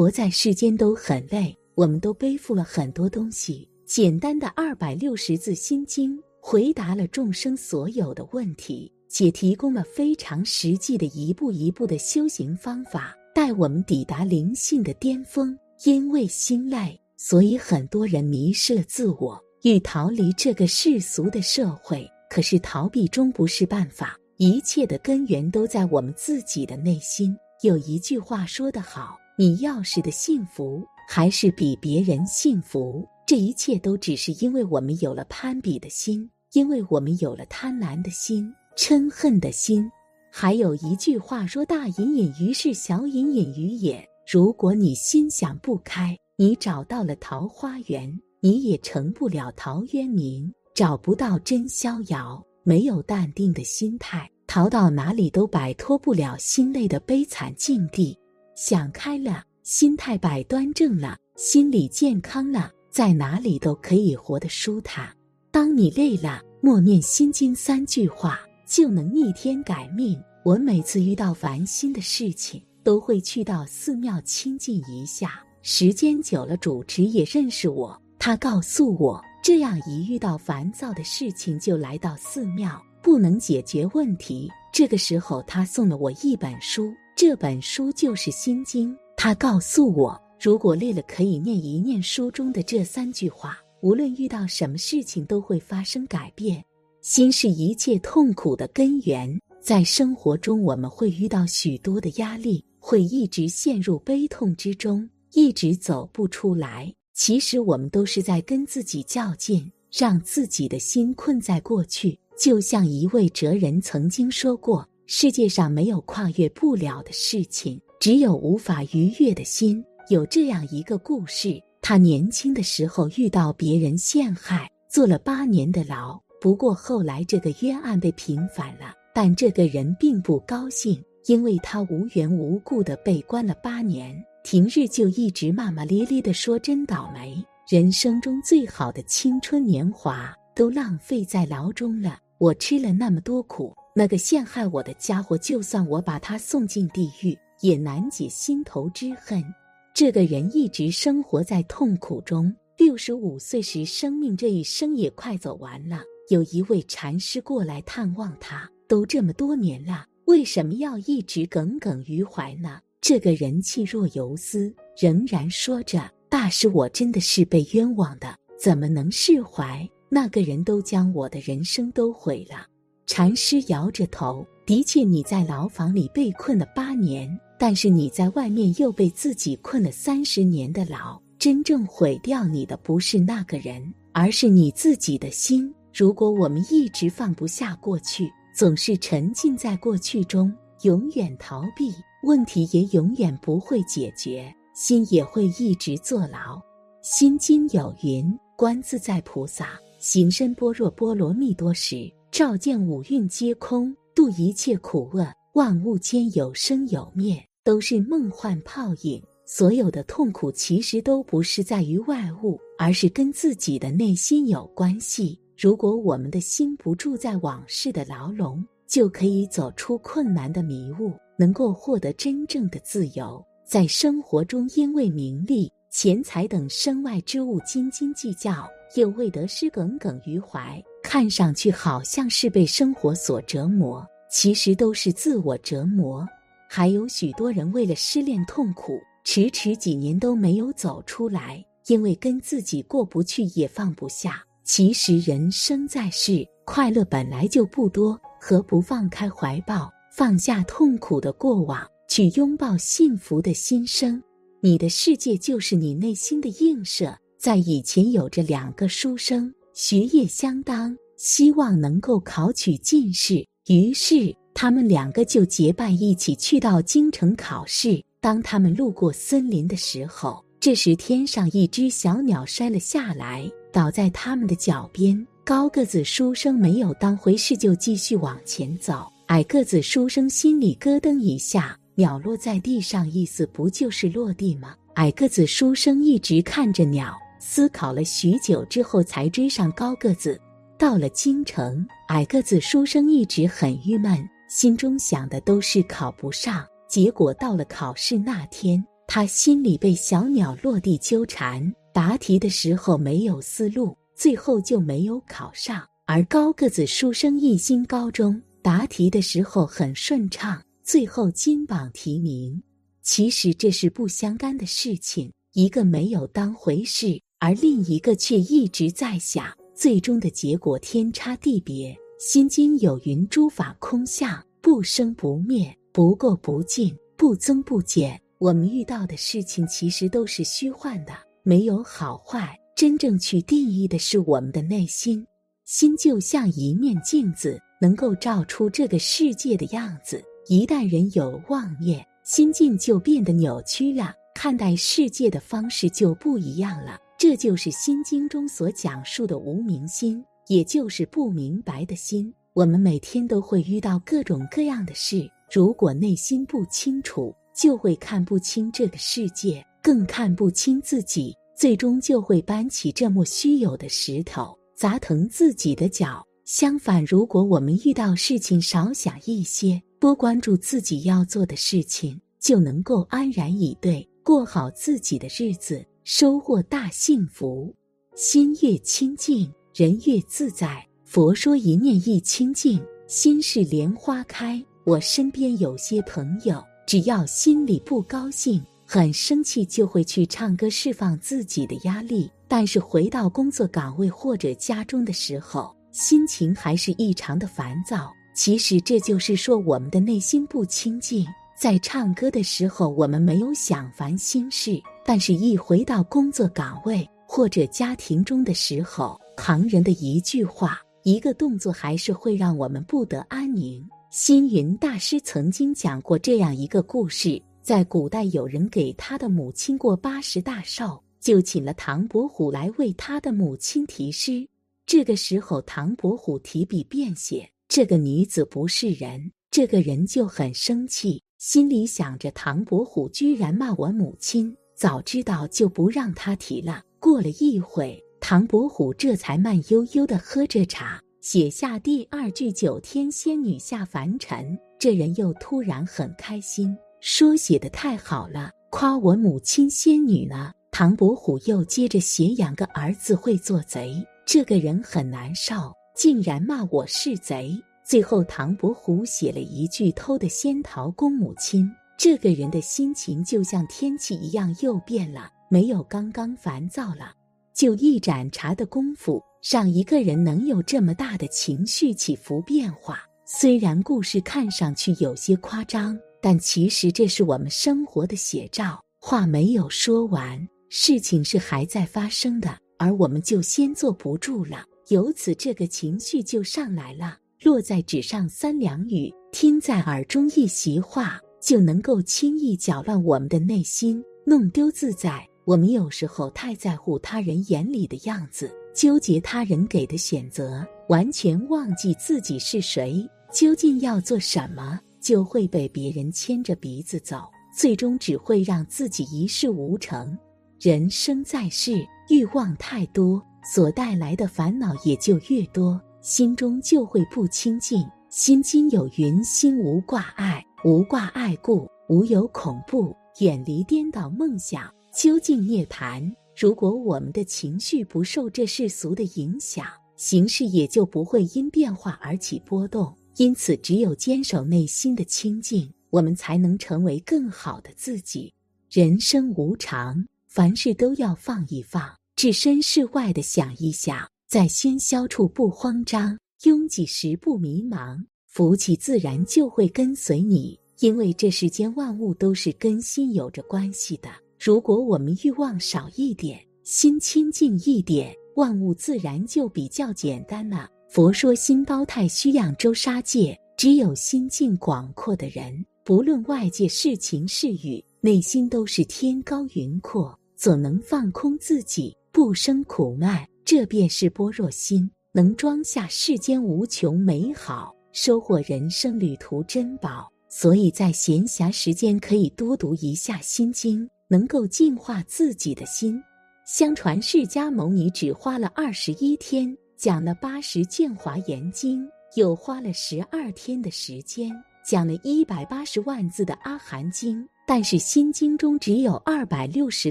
活在世间都很累，我们都背负了很多东西。简单的二百六十字心经回答了众生所有的问题，且提供了非常实际的一步一步的修行方法，带我们抵达灵性的巅峰。因为心累，所以很多人迷失了自我，欲逃离这个世俗的社会。可是逃避终不是办法，一切的根源都在我们自己的内心。有一句话说得好：“你要是的幸福，还是比别人幸福。”这一切都只是因为我们有了攀比的心，因为我们有了贪婪的心、嗔恨的心。还有一句话说：“大隐隐于市，小隐隐于野。”如果你心想不开，你找到了桃花源，你也成不了陶渊明，找不到真逍遥。没有淡定的心态。逃到哪里都摆脱不了心累的悲惨境地。想开了，心态摆端正了，心理健康了，在哪里都可以活得舒坦。当你累了，默念心经三句话，就能逆天改命。我每次遇到烦心的事情，都会去到寺庙清静一下。时间久了，主持也认识我，他告诉我，这样一遇到烦躁的事情，就来到寺庙。不能解决问题，这个时候他送了我一本书，这本书就是《心经》。他告诉我，如果累了，可以念一念书中的这三句话，无论遇到什么事情都会发生改变。心是一切痛苦的根源，在生活中我们会遇到许多的压力，会一直陷入悲痛之中，一直走不出来。其实我们都是在跟自己较劲，让自己的心困在过去。就像一位哲人曾经说过：“世界上没有跨越不了的事情，只有无法逾越的心。”有这样一个故事：他年轻的时候遇到别人陷害，坐了八年的牢。不过后来这个冤案被平反了，但这个人并不高兴，因为他无缘无故的被关了八年，平日就一直骂骂咧咧的说：“真倒霉，人生中最好的青春年华都浪费在牢中了。”我吃了那么多苦，那个陷害我的家伙，就算我把他送进地狱，也难解心头之恨。这个人一直生活在痛苦中，六十五岁时，生命这一生也快走完了。有一位禅师过来探望他，都这么多年了，为什么要一直耿耿于怀呢？这个人气若游丝，仍然说着：“大师，我真的是被冤枉的，怎么能释怀？”那个人都将我的人生都毁了。禅师摇着头，的确，你在牢房里被困了八年，但是你在外面又被自己困了三十年的牢。真正毁掉你的不是那个人，而是你自己的心。如果我们一直放不下过去，总是沉浸在过去中，永远逃避，问题也永远不会解决，心也会一直坐牢。心经有云：“观自在菩萨。”行深般若波罗蜜多时，照见五蕴皆空，度一切苦厄。万物间有生有灭，都是梦幻泡影。所有的痛苦其实都不是在于外物，而是跟自己的内心有关系。如果我们的心不住在往事的牢笼，就可以走出困难的迷雾，能够获得真正的自由。在生活中，因为名利、钱财等身外之物斤斤计较。又未得失耿耿于怀，看上去好像是被生活所折磨，其实都是自我折磨。还有许多人为了失恋痛苦，迟迟几年都没有走出来，因为跟自己过不去也放不下。其实人生在世，快乐本来就不多，何不放开怀抱，放下痛苦的过往，去拥抱幸福的新生？你的世界就是你内心的映射。在以前有着两个书生，学业相当，希望能够考取进士。于是他们两个就结伴一起去到京城考试。当他们路过森林的时候，这时天上一只小鸟摔了下来，倒在他们的脚边。高个子书生没有当回事，就继续往前走。矮个子书生心里咯噔一下，鸟落在地上，意思不就是落地吗？矮个子书生一直看着鸟。思考了许久之后，才追上高个子。到了京城，矮个子书生一直很郁闷，心中想的都是考不上。结果到了考试那天，他心里被小鸟落地纠缠，答题的时候没有思路，最后就没有考上。而高个子书生一心高中，答题的时候很顺畅，最后金榜题名。其实这是不相干的事情，一个没有当回事，而另一个却一直在想，最终的结果天差地别。心经有云：诸法空相，不生不灭，不垢不净，不增不减。我们遇到的事情其实都是虚幻的，没有好坏。真正去定义的是我们的内心。心就像一面镜子，能够照出这个世界的样子。一旦人有妄念，心境就变得扭曲了，看待世界的方式就不一样了。这就是《心经》中所讲述的无明心。也就是不明白的心，我们每天都会遇到各种各样的事。如果内心不清楚，就会看不清这个世界，更看不清自己，最终就会搬起这么虚有的石头砸疼自己的脚。相反，如果我们遇到事情少想一些，多关注自己要做的事情，就能够安然以对，过好自己的日子，收获大幸福。心越清净。人越自在，佛说一念一清净，心是莲花开。我身边有些朋友，只要心里不高兴、很生气，就会去唱歌释放自己的压力。但是回到工作岗位或者家中的时候，心情还是异常的烦躁。其实这就是说我们的内心不清净。在唱歌的时候，我们没有想烦心事，但是一回到工作岗位或者家庭中的时候，旁人的一句话、一个动作，还是会让我们不得安宁。星云大师曾经讲过这样一个故事：在古代，有人给他的母亲过八十大寿，就请了唐伯虎来为他的母亲题诗。这个时候，唐伯虎提笔便写：“这个女子不是人。”这个人就很生气，心里想着：唐伯虎居然骂我母亲，早知道就不让他提了。过了一会。唐伯虎这才慢悠悠地喝着茶，写下第二句“九天仙女下凡尘”。这人又突然很开心，说：“写的太好了，夸我母亲仙女呢。”唐伯虎又接着写：“养个儿子会做贼，这个人很难受，竟然骂我是贼。”最后，唐伯虎写了一句：“偷的仙桃供母亲。”这个人的心情就像天气一样又变了，没有刚刚烦躁了。就一盏茶的功夫，让一个人能有这么大的情绪起伏变化。虽然故事看上去有些夸张，但其实这是我们生活的写照。话没有说完，事情是还在发生的，而我们就先坐不住了，由此这个情绪就上来了。落在纸上三两语，听在耳中一席话，就能够轻易搅乱我们的内心，弄丢自在。我们有时候太在乎他人眼里的样子，纠结他人给的选择，完全忘记自己是谁，究竟要做什么，就会被别人牵着鼻子走，最终只会让自己一事无成。人生在世，欲望太多，所带来的烦恼也就越多，心中就会不清净。心经有云：心无挂碍，无挂碍故，无有恐怖，远离颠倒梦想。究竟涅槃。如果我们的情绪不受这世俗的影响，形势也就不会因变化而起波动。因此，只有坚守内心的清净，我们才能成为更好的自己。人生无常，凡事都要放一放，置身事外的想一想，在喧嚣处不慌张，拥挤时不迷茫，福气自然就会跟随你。因为这世间万物都是跟心有着关系的。如果我们欲望少一点，心清净一点，万物自然就比较简单了。佛说心包太虚，养周沙界。只有心境广阔的人，不论外界是晴是雨，内心都是天高云阔，总能放空自己，不生苦闷。这便是般若心，能装下世间无穷美好，收获人生旅途珍宝。所以在闲暇时间，可以多读一下《心经》。能够净化自己的心。相传释迦牟尼只花了二十一天讲了八十卷华严经，又花了十二天的时间讲了一百八十万字的阿含经。但是《心经》中只有二百六十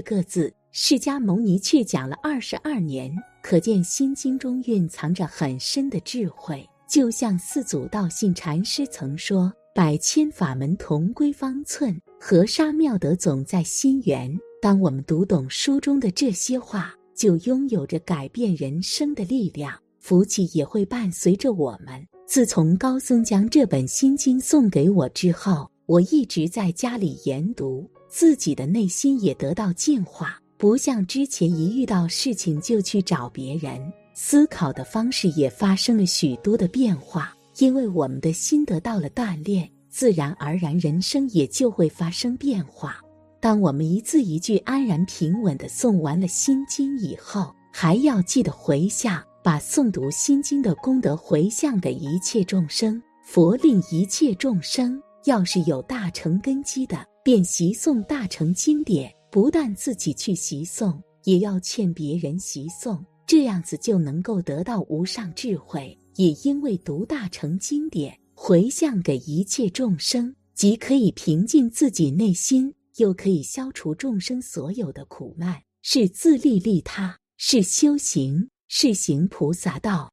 个字，释迦牟尼却讲了二十二年，可见《心经》中蕴藏着很深的智慧。就像四祖道信禅师曾说：“百千法门同归方寸，河沙妙德总在心源。”当我们读懂书中的这些话，就拥有着改变人生的力量，福气也会伴随着我们。自从高僧将这本心经送给我之后，我一直在家里研读，自己的内心也得到净化，不像之前一遇到事情就去找别人，思考的方式也发生了许多的变化。因为我们的心得到了锻炼，自然而然人生也就会发生变化。当我们一字一句安然平稳地诵完了心经以后，还要记得回向，把诵读心经的功德回向给一切众生。佛令一切众生，要是有大乘根基的，便习诵大乘经典，不但自己去习诵，也要劝别人习诵，这样子就能够得到无上智慧。也因为读大乘经典，回向给一切众生，即可以平静自己内心。又可以消除众生所有的苦难，是自利利他，是修行，是行菩萨道。